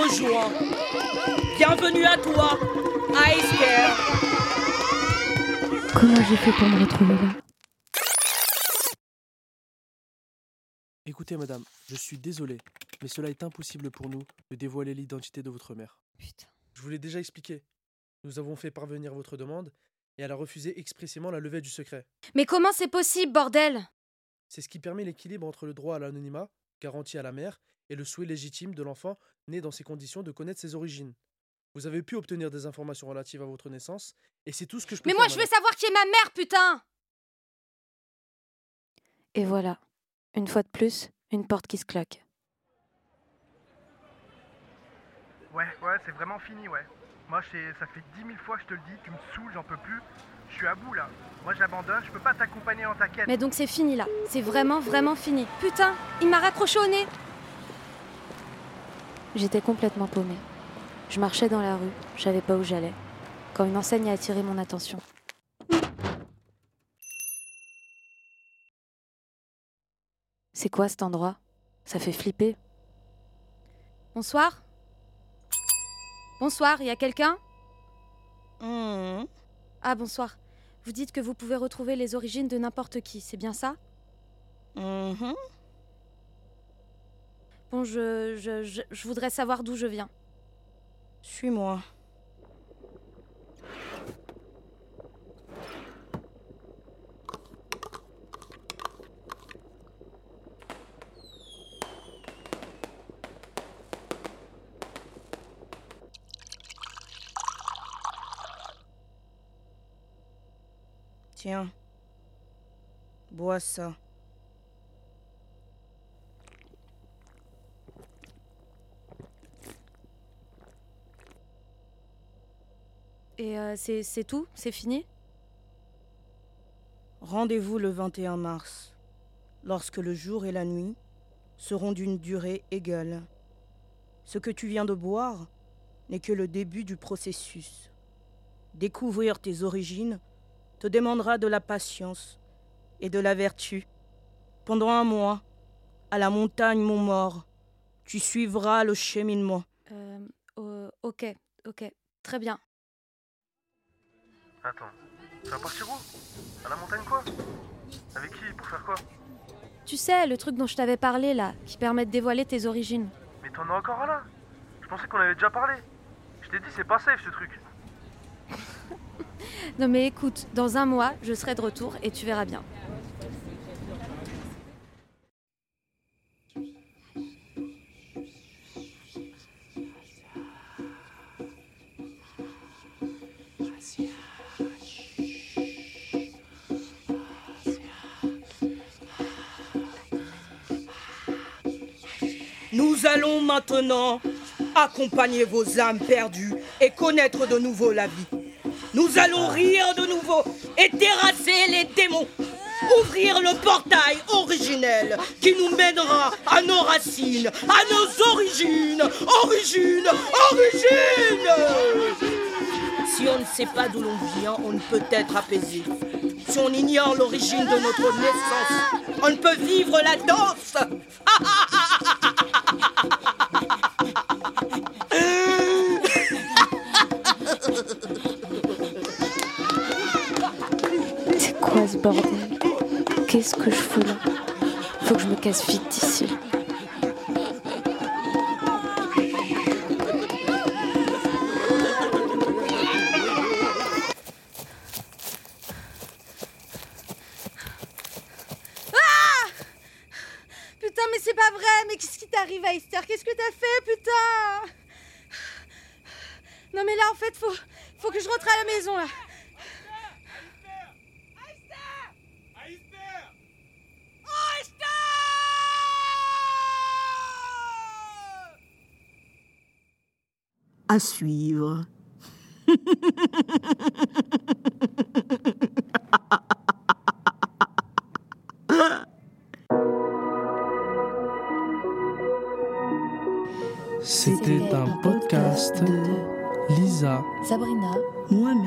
rejoints. Bienvenue à toi, Iceberg. Comment j'ai fait pour me retrouver là Écoutez, madame, je suis désolé, mais cela est impossible pour nous de dévoiler l'identité de votre mère. Putain. Je vous l'ai déjà expliqué. Nous avons fait parvenir votre demande et elle a refusé expressément la levée du secret. Mais comment c'est possible, bordel? C'est ce qui permet l'équilibre entre le droit à l'anonymat, garanti à la mère, et le souhait légitime de l'enfant né dans ces conditions de connaître ses origines. Vous avez pu obtenir des informations relatives à votre naissance, et c'est tout ce que je peux Mais faire, moi, je veux savoir qui est ma mère, putain Et voilà. Une fois de plus, une porte qui se claque. Ouais, ouais, c'est vraiment fini, ouais. Moi, ça fait 10 000 fois que je te le dis, tu me saoules, j'en peux plus. Je suis à bout là. Moi, j'abandonne, je peux pas t'accompagner dans ta quête. Mais donc c'est fini là. C'est vraiment, vraiment fini. Putain, il m'a raccroché au nez J'étais complètement paumée. Je marchais dans la rue, je savais pas où j'allais, quand une enseigne a attiré mon attention. C'est quoi cet endroit? Ça fait flipper. Bonsoir Bonsoir, y a quelqu'un? Mhm. Ah bonsoir. Vous dites que vous pouvez retrouver les origines de n'importe qui, c'est bien ça? Mhm. Bon, je, je, je, je voudrais savoir d'où je viens. Suis-moi. Tiens. Bois ça. Et euh, c'est c'est tout? C'est fini? Rendez-vous le 21 mars, lorsque le jour et la nuit seront d'une durée égale. Ce que tu viens de boire n'est que le début du processus. Découvrir tes origines te demandera de la patience et de la vertu. Pendant un mois, à la montagne Montmort, tu suivras le cheminement. euh, euh, Ok, ok, très bien. Attends, tu vas partir où À la montagne quoi? Avec qui? Pour faire quoi? Tu sais, le truc dont je t'avais parlé là, qui permet de dévoiler tes origines. Mais t'en as encore un là? Je pensais qu'on avait déjà parlé. Je t'ai dit, c'est pas safe ce truc. Non mais écoute, dans un mois, je serai de retour et tu verras bien. Nous allons maintenant accompagner vos âmes perdues et connaître de nouveau la vie. Nous allons rire de nouveau et terrasser les démons. Ouvrir le portail originel qui nous mènera à nos racines, à nos origines. Origines, origines Si on ne sait pas d'où l'on vient, on ne peut être apaisé. Si on ignore l'origine de notre naissance, on ne peut vivre la danse. Quoi ce bordel. Qu'est-ce que je fous là? Faut que je me casse vite d'ici. Putain, mais c'est pas vrai Mais qu'est-ce qui t'arrive à Esther Qu'est-ce que t'as fait, putain? Non mais là en fait faut, faut que je rentre à la maison là. À suivre. C'était un podcast de Lisa. Sabrina. Mohamed.